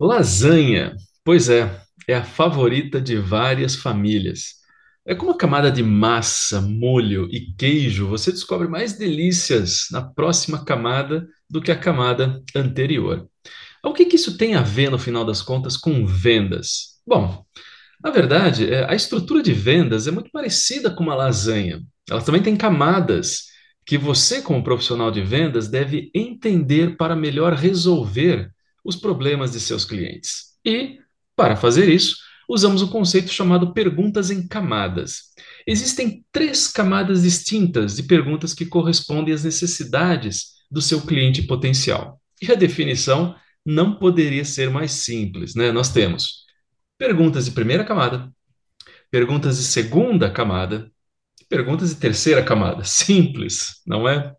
Lasanha, pois é, é a favorita de várias famílias. É com uma camada de massa, molho e queijo, você descobre mais delícias na próxima camada do que a camada anterior. O que que isso tem a ver, no final das contas, com vendas? Bom, na verdade, é, a estrutura de vendas é muito parecida com uma lasanha. Ela também tem camadas que você, como profissional de vendas, deve entender para melhor resolver os problemas de seus clientes. E, para fazer isso, usamos o conceito chamado perguntas em camadas. Existem três camadas distintas de perguntas que correspondem às necessidades do seu cliente potencial. E a definição não poderia ser mais simples, né? Nós temos perguntas de primeira camada, perguntas de segunda camada perguntas de terceira camada. Simples, não é?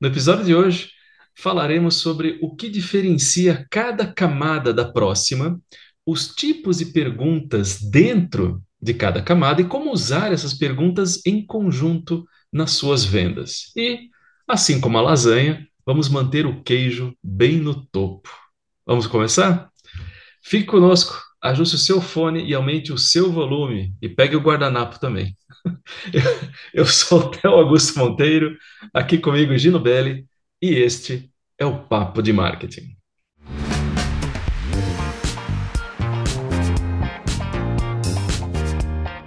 No episódio de hoje, falaremos sobre o que diferencia cada camada da próxima, os tipos de perguntas dentro de cada camada e como usar essas perguntas em conjunto nas suas vendas. E, assim como a lasanha, vamos manter o queijo bem no topo. Vamos começar? Fique conosco, ajuste o seu fone e aumente o seu volume e pegue o guardanapo também. Eu sou o Theo Augusto Monteiro, aqui comigo Gino Belli, e este é o Papo de Marketing.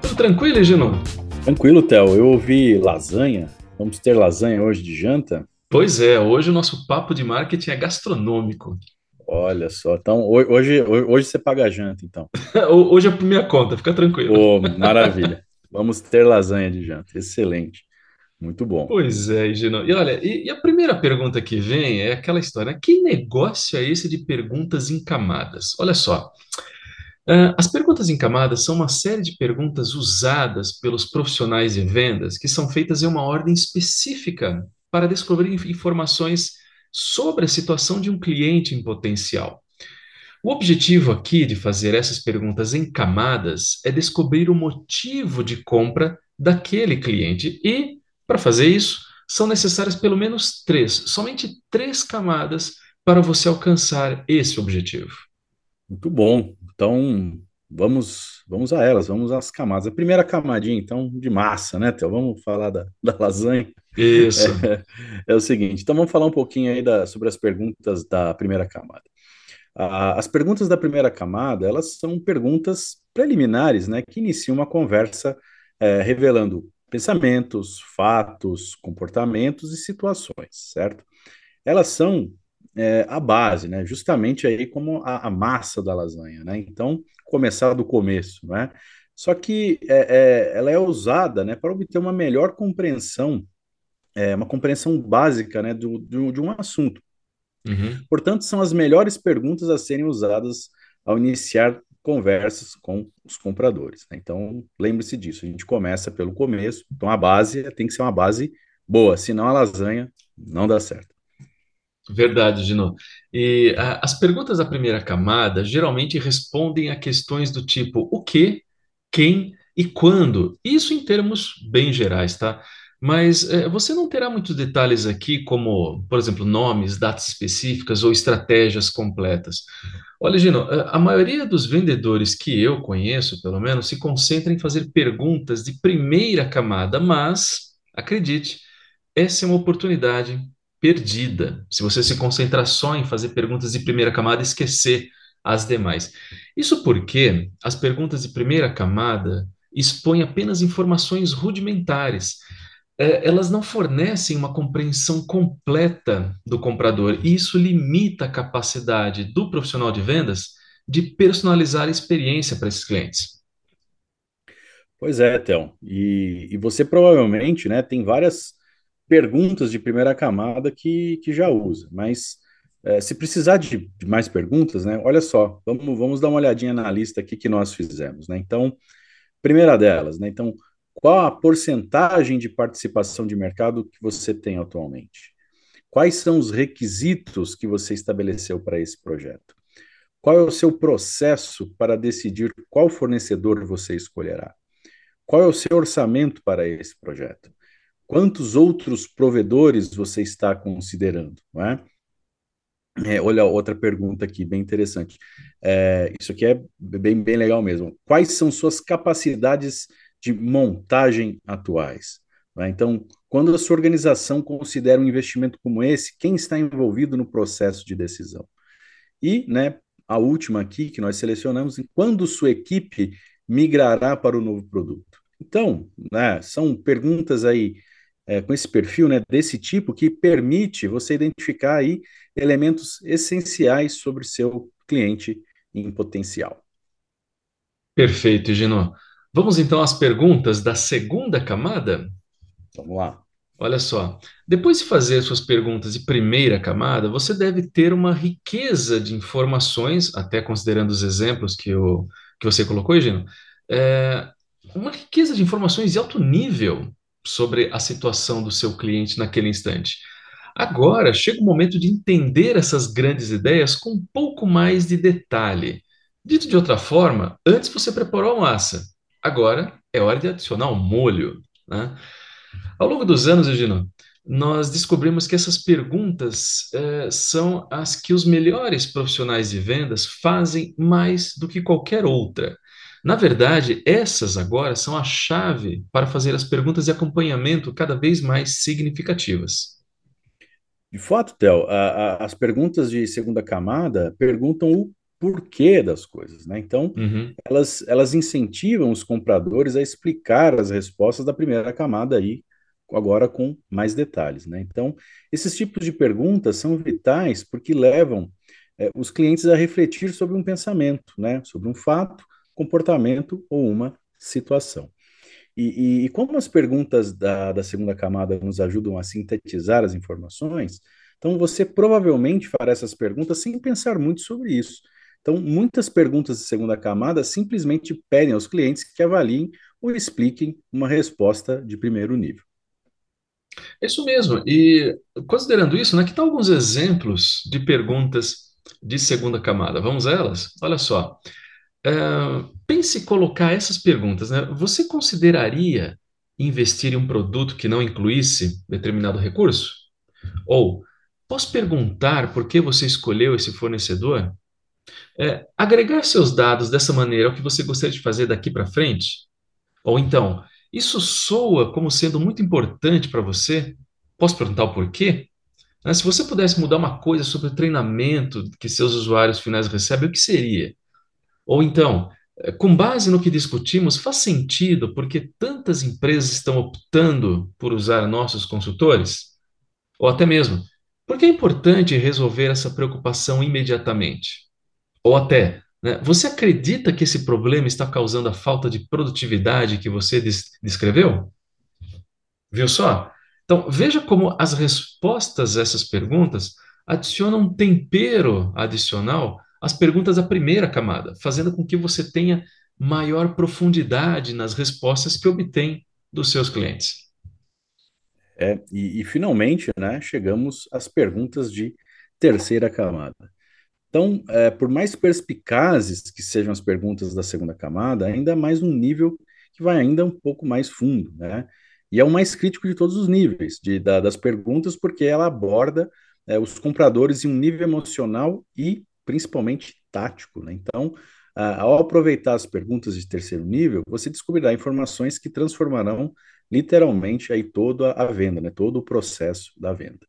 Tudo tranquilo, Gino? Tranquilo, Theo. Eu ouvi lasanha. Vamos ter lasanha hoje de janta? Pois é, hoje o nosso Papo de Marketing é gastronômico. Olha só, então hoje, hoje você paga a janta, então. Hoje é por minha conta, fica tranquilo. Oh, maravilha. Vamos ter lasanha de janta, excelente. Muito bom. Pois é, Gino. E olha, e, e, a primeira pergunta que vem é aquela história: que negócio é esse de perguntas em camadas? Olha só. Uh, as perguntas em camadas são uma série de perguntas usadas pelos profissionais de vendas que são feitas em uma ordem específica para descobrir informações sobre a situação de um cliente em potencial. O objetivo aqui de fazer essas perguntas em camadas é descobrir o motivo de compra daquele cliente e para fazer isso, são necessárias pelo menos três, somente três camadas para você alcançar esse objetivo. Muito bom. Então, vamos vamos a elas, vamos às camadas. A primeira camadinha, então, de massa, né, Theo? Vamos falar da, da lasanha. Isso. É, é, o seguinte, então vamos falar um pouquinho aí da, sobre as perguntas da primeira camada. as perguntas da primeira camada, elas são perguntas preliminares, né, que iniciam uma conversa é, revelando pensamentos, fatos, comportamentos e situações, certo? Elas são é, a base, né? Justamente aí como a, a, massa da lasanha, né? Então, começar do começo, né? Só que é, é, ela é usada, né, para obter uma melhor compreensão, é, uma compreensão básica, né, do, do de um assunto. Uhum. Portanto, são as melhores perguntas a serem usadas ao iniciar conversas com os compradores. Né? Então, lembre-se disso, a gente começa pelo começo, então a base tem que ser uma base boa, senão a lasanha não dá certo. Verdade, Gino. E a, as perguntas da primeira camada geralmente respondem a questões do tipo o que, quem e quando. Isso em termos bem gerais, tá? Mas é, você não terá muitos detalhes aqui, como, por exemplo, nomes, datas específicas ou estratégias completas. Olha, Gino, a maioria dos vendedores que eu conheço, pelo menos, se concentra em fazer perguntas de primeira camada, mas, acredite, essa é uma oportunidade perdida. Se você se concentrar só em fazer perguntas de primeira camada e esquecer as demais. Isso porque as perguntas de primeira camada expõem apenas informações rudimentares é, elas não fornecem uma compreensão completa do comprador, e isso limita a capacidade do profissional de vendas de personalizar a experiência para esses clientes. Pois é, Théo. E, e você provavelmente né, tem várias perguntas de primeira camada que, que já usa, mas é, se precisar de, de, mais perguntas, né, olha só, vamos, vamos dar uma olhadinha na lista aqui que nós fizemos. Né? Então, primeira delas, né? Então, qual a porcentagem de participação de mercado que você tem atualmente? Quais são os requisitos que você estabeleceu para esse projeto? Qual é o seu processo para decidir qual fornecedor você escolherá? Qual é o seu orçamento para esse projeto? Quantos outros provedores você está considerando? Não é? É, olha outra pergunta aqui, bem interessante. É, isso aqui é bem, bem legal mesmo. Quais são suas capacidades de montagem atuais? Né? Então, quando a sua organização considera um investimento como esse, quem está envolvido no processo de decisão? E, né, a última aqui que nós selecionamos, quando sua equipe migrará para o novo produto? Então, né, são perguntas aí é, com esse perfil, né, desse tipo, que permite você identificar aí elementos essenciais sobre seu cliente em potencial. Perfeito, Gino. Vamos então às perguntas da segunda camada? Vamos lá. Olha só, depois de fazer suas perguntas de primeira camada, você deve ter uma riqueza de informações, até considerando os exemplos que, eu, que você colocou, Gino, é, uma riqueza de informações de alto nível sobre a situação do seu cliente naquele instante. Agora chega o momento de entender essas grandes ideias com um pouco mais de detalhe. Dito de outra forma, antes você preparou a massa, agora é hora de adicionar o molho. Né? Ao longo dos anos, Egino, nós descobrimos que essas perguntas eh, são as que os melhores profissionais de vendas fazem mais do que qualquer outra. Na verdade, essas agora são a chave para fazer as perguntas de acompanhamento cada vez mais significativas. De fato, Theo, as perguntas de segunda camada perguntam o porquê das coisas, né? Então, uhum. elas, elas incentivam os compradores a explicar as respostas da primeira camada aí, agora com mais detalhes, né? Então, esses tipos de perguntas são vitais porque levam é, os clientes a refletir sobre um pensamento, né? Sobre um fato comportamento ou uma situação. E, e, e como as perguntas da, da segunda camada nos ajudam a sintetizar as informações, então você provavelmente fará essas perguntas sem pensar muito sobre isso. Então, muitas perguntas de segunda camada simplesmente pedem aos clientes que avaliem ou expliquem uma resposta de primeiro nível. Isso mesmo. E considerando isso, né, que tal alguns exemplos de perguntas de segunda camada? Vamos a elas? Olha só. Uh, pense colocar essas perguntas, né? Você consideraria investir em um produto que não incluísse determinado recurso? Ou posso perguntar por que você escolheu esse fornecedor? É, agregar seus dados dessa maneira é o que você gostaria de fazer daqui para frente? Ou então, isso soa como sendo muito importante para você? Posso perguntar o porquê? Né? Se você pudesse mudar uma coisa sobre o treinamento que seus usuários finais recebem, o que seria? Ou então, eh, com base no que discutimos, faz sentido porque tantas empresas estão optando por usar nossos consultores? Ou até mesmo, porque é importante resolver essa preocupação imediatamente? Ou até, né, você acredita que esse problema está causando a falta de produtividade que você descreveu? Viu só? Então, veja como as respostas a essas perguntas adicionam um tempero adicional as perguntas da primeira camada, fazendo com que você tenha maior profundidade nas respostas que obtém dos seus clientes. É, e, e finalmente, né, chegamos às perguntas de terceira camada. Então, é, por mais perspicazes que sejam as perguntas da segunda camada, ainda mais um nível que vai ainda um pouco mais fundo, né? E é o mais crítico de todos os níveis de, da, das perguntas, porque ela aborda é, os compradores em um nível emocional e principalmente tático. Né? Então, ao aproveitar as perguntas de terceiro nível, você descobrirá informações que transformarão literalmente aí toda a venda, né? todo o processo da venda.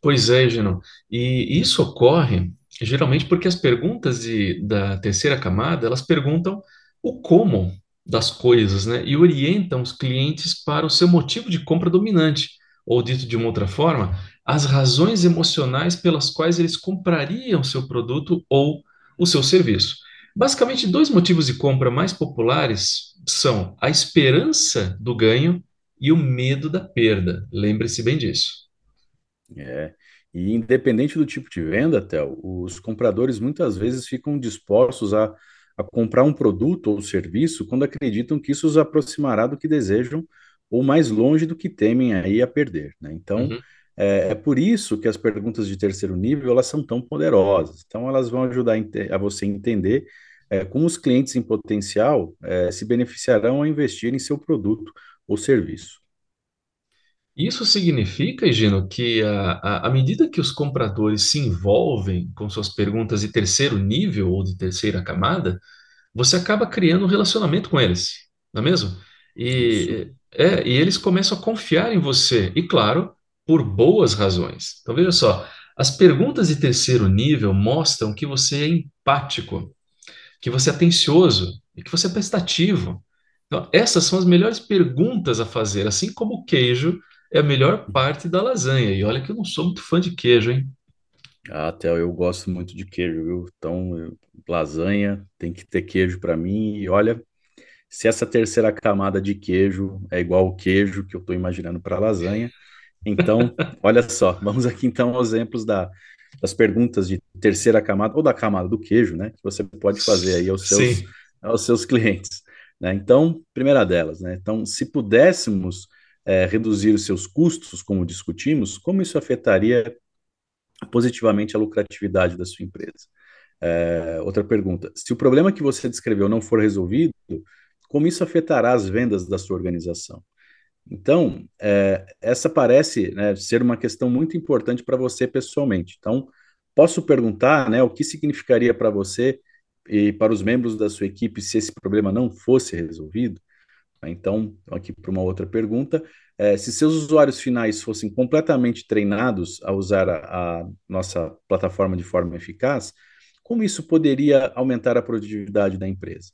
Pois é, Gino. E isso ocorre geralmente porque as perguntas de, da terceira camada, elas perguntam o como das coisas, né? E orientam os clientes para o seu motivo de compra dominante. Ou dito de uma outra forma, as razões emocionais pelas quais eles comprariam seu produto ou o seu serviço. Basicamente, dois motivos de compra mais populares são a esperança do ganho e o medo da perda. Lembre-se bem disso. É. E independente do tipo de venda, Théo, os compradores muitas vezes ficam dispostos a, a comprar um produto ou serviço quando acreditam que isso os aproximará do que desejam ou mais longe do que temem aí a perder. Né? Então, uhum. É, é, por isso que as perguntas de terceiro nível elas são tão poderosas. Então, elas vão ajudar a, você entender é, como os clientes em potencial é, se beneficiarão ao investir em seu produto ou serviço. Isso significa, Gino, que à medida que os compradores se envolvem com suas perguntas de terceiro nível ou de terceira camada, você acaba criando um relacionamento com eles, não é mesmo? Isso. E, é, e eles começam a confiar em você, e claro, por boas razões. Então veja só, as perguntas de terceiro nível mostram que você é empático, que você é atencioso e que você é prestativo. Então, essas são as melhores perguntas a fazer, assim como o queijo é a melhor parte da lasanha. E olha que eu não sou muito fã de queijo, hein? Ah, Theo, eu gosto muito de queijo, viu? Então, eu- lasanha tem que ter queijo para mim. E olha, se essa terceira camada de queijo é igual o queijo que eu estou imaginando para lasanha, então, olha só, vamos aqui então aos exemplos da, das perguntas de terceira camada ou da camada do queijo, né? Que você pode fazer aí aos seus, Sim. aos seus clientes, né? Então, primeira delas, né? Então, se pudéssemos eh, reduzir os seus custos, como discutimos, como isso afetaria positivamente a lucratividade da sua empresa? É, outra pergunta: se o problema que você descreveu não for resolvido, como isso afetará as vendas da sua organização? Então, é, essa parece, né, ser uma questão muito importante para você pessoalmente. Então, posso perguntar, né, o que significaria para você e para os membros da sua equipe se esse problema não fosse resolvido? Então, aqui para uma outra pergunta, é, se seus usuários finais fossem completamente treinados a usar a, a nossa plataforma de forma eficaz, como isso poderia aumentar a produtividade da empresa?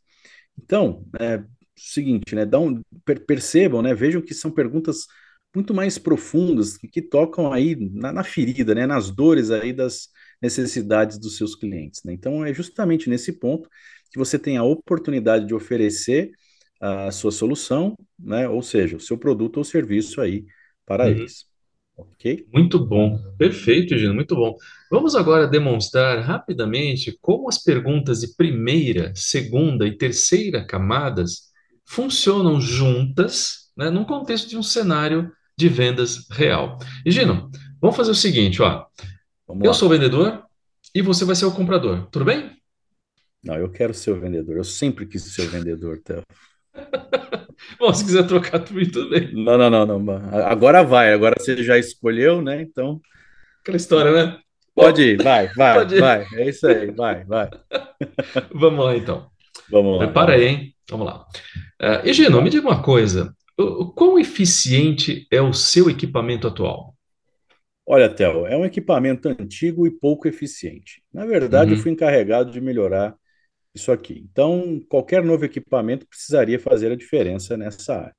Então, é seguinte, né, um, per- percebam, né, vejam que são perguntas muito mais profundas que, que tocam aí na, na ferida, né, nas dores aí das necessidades dos seus clientes, né? Então, é justamente nesse ponto que você tem a oportunidade de oferecer a sua solução, né, ou seja, o seu produto ou serviço aí para Uhum. eles, ok? Muito bom. Perfeito, Gino, muito bom. Vamos agora demonstrar rapidamente como as perguntas de primeira, segunda e terceira camadas funcionam juntas, né, num contexto de um cenário de vendas real. E, Gino, vamos fazer o seguinte, ó. Vamos Eu sou o lá. vendedor e você vai ser o comprador. Tudo bem? Não, eu quero ser o vendedor. Eu sempre quis ser o vendedor, Theo. Bom, se quiser trocar tudo, tudo bem. Não, não, não, não. Agora vai. Agora você já escolheu, né? Então Aquela história, né? pode ir. Vai, vai, pode ir. vai. É isso aí. Vai, vai. Vamos lá, então. Vamos lá. Prepara aí, hein? Vamos lá. Uh, e, Gino, me diga uma coisa. O, quão eficiente é o seu equipamento atual? Olha, Theo, é um equipamento antigo e pouco eficiente. Na verdade, eu Uhum. fui encarregado de melhorar isso aqui. Então, qualquer novo equipamento precisaria fazer a diferença nessa área.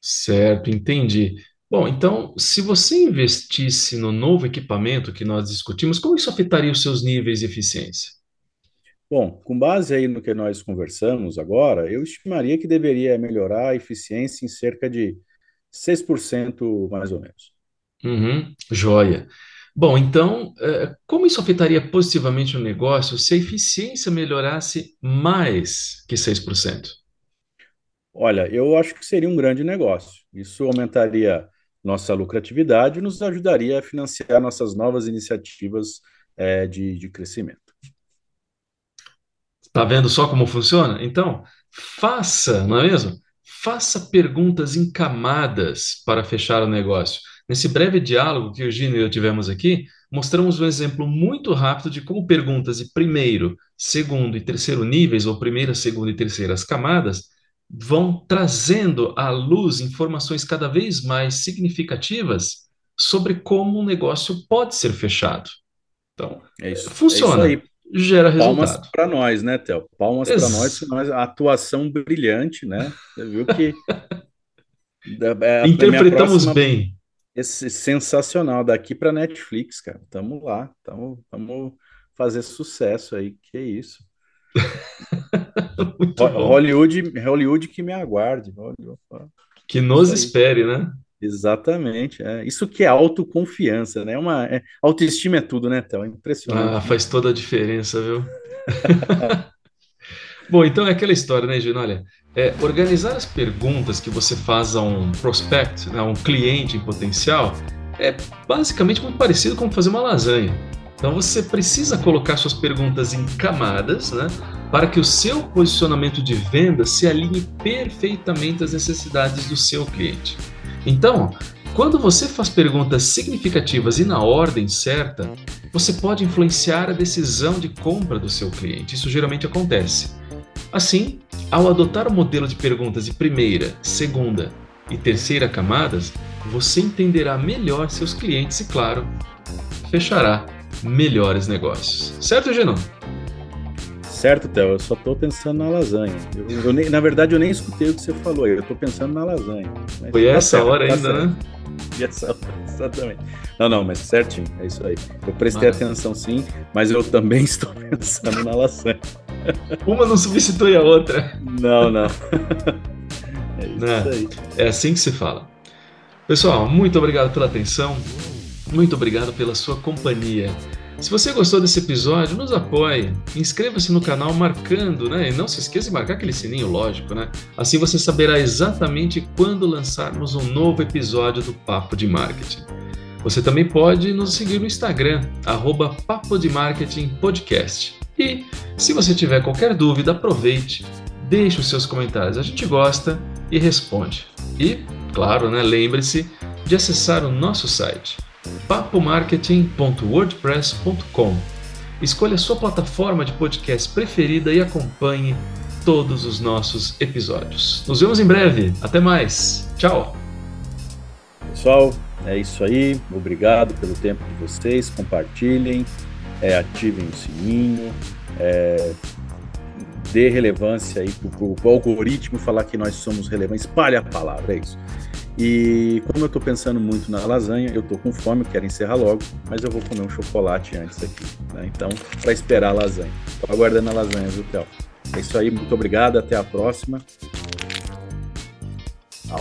Certo, entendi. Bom, então, se você investisse no novo equipamento que nós discutimos, como isso afetaria os seus níveis de eficiência? Bom, com base aí no que nós conversamos agora, eu estimaria que deveria melhorar a eficiência em cerca de 6% mais ou menos. Uhum, joia. Bom, então, eh, como isso afetaria positivamente o negócio se a eficiência melhorasse mais que 6%? Olha, eu acho que seria um grande negócio. Isso aumentaria nossa lucratividade e nos ajudaria a financiar nossas novas iniciativas, eh, de, de crescimento. Tá vendo só como funciona? Então, faça, não é mesmo? Faça perguntas em camadas para fechar o negócio. Nesse breve diálogo que o Gino e eu tivemos aqui, mostramos um exemplo muito rápido de como perguntas de primeiro, segundo e terceiro níveis, ou primeira, segunda e terceiras camadas, vão trazendo à luz informações cada vez mais significativas sobre como um negócio pode ser fechado. Então, É isso, é isso funciona, aí. gera Palmas resultado. para nós, né, Theo? Palmas para nós, nós, a atuação brilhante, né? Você viu que é Interpretamos próxima bem. Esse sensacional daqui para Netflix, cara. Tamo lá, tamo, tamo fazer sucesso aí. Que isso? Ho- bom. Hollywood, Hollywood que me aguarde. Hollywood, Que nos Isso espere, né? Exatamente. É. Isso que é autoconfiança, né? Uma, é- autoestima é tudo, né, Theo? É Ah, impressionante, né? faz toda a diferença, viu? Bom, então é aquela história, né, Gino? Olha, é, organizar as perguntas que você faz a um prospect, né, a um cliente em potencial, é basicamente muito parecido com fazer uma lasanha. Então você precisa colocar suas perguntas em camadas, né, para que o seu posicionamento de venda se alinhe perfeitamente às necessidades do seu cliente. Então, Quando você faz perguntas significativas e na ordem certa, você pode influenciar a decisão de compra do seu cliente. Isso geralmente acontece. Assim, ao adotar o modelo de perguntas de primeira, segunda e terceira camadas, você entenderá melhor seus clientes e, claro, fechará melhores negócios. Certo, Genon? Certo, Theo, eu só estou pensando na lasanha. Eu, eu nem, na verdade, eu nem escutei o que você falou, eu estou pensando na lasanha. Foi essa certo, hora tá ainda, certo. né? Essa, exatamente. Não, não, mas certinho, é isso aí. Eu prestei atenção sim, mas eu também estou pensando na lasanha. Uma não substitui a outra. Não, não. É isso né? aí. É assim que se fala. Pessoal, muito obrigado pela atenção. Muito obrigado pela sua companhia. Se você gostou desse episódio, nos apoie. Inscreva-se no canal marcando, né? E não se esqueça de marcar aquele sininho, lógico, né? Assim você saberá exatamente quando lançarmos um novo episódio do Papo de Marketing. Você também pode nos seguir no Instagram, arroba Papo de Marketing Podcast. E, se você tiver qualquer dúvida, aproveite, deixe os seus comentários. A gente gosta e responde. E, claro, né, lembre-se de acessar o nosso site papomarketing.wordpress.com. Escolha a sua plataforma de podcast preferida e acompanhe todos os nossos episódios. Nos vemos em breve. Até mais. Tchau. Pessoal, é isso aí. Obrigado pelo tempo de vocês. Compartilhem, é, ativem o sininho, é, dê relevância aí para o algoritmo falar que nós somos relevantes. Espalhe a palavra, é isso. E como eu estou pensando muito na lasanha, eu estou com fome, quero encerrar logo, mas eu vou comer um chocolate antes aqui. Né? Então, para esperar a lasanha. Estou aguardando a lasanha, viu, Théo? É isso aí, muito obrigado, até a próxima. Tchau.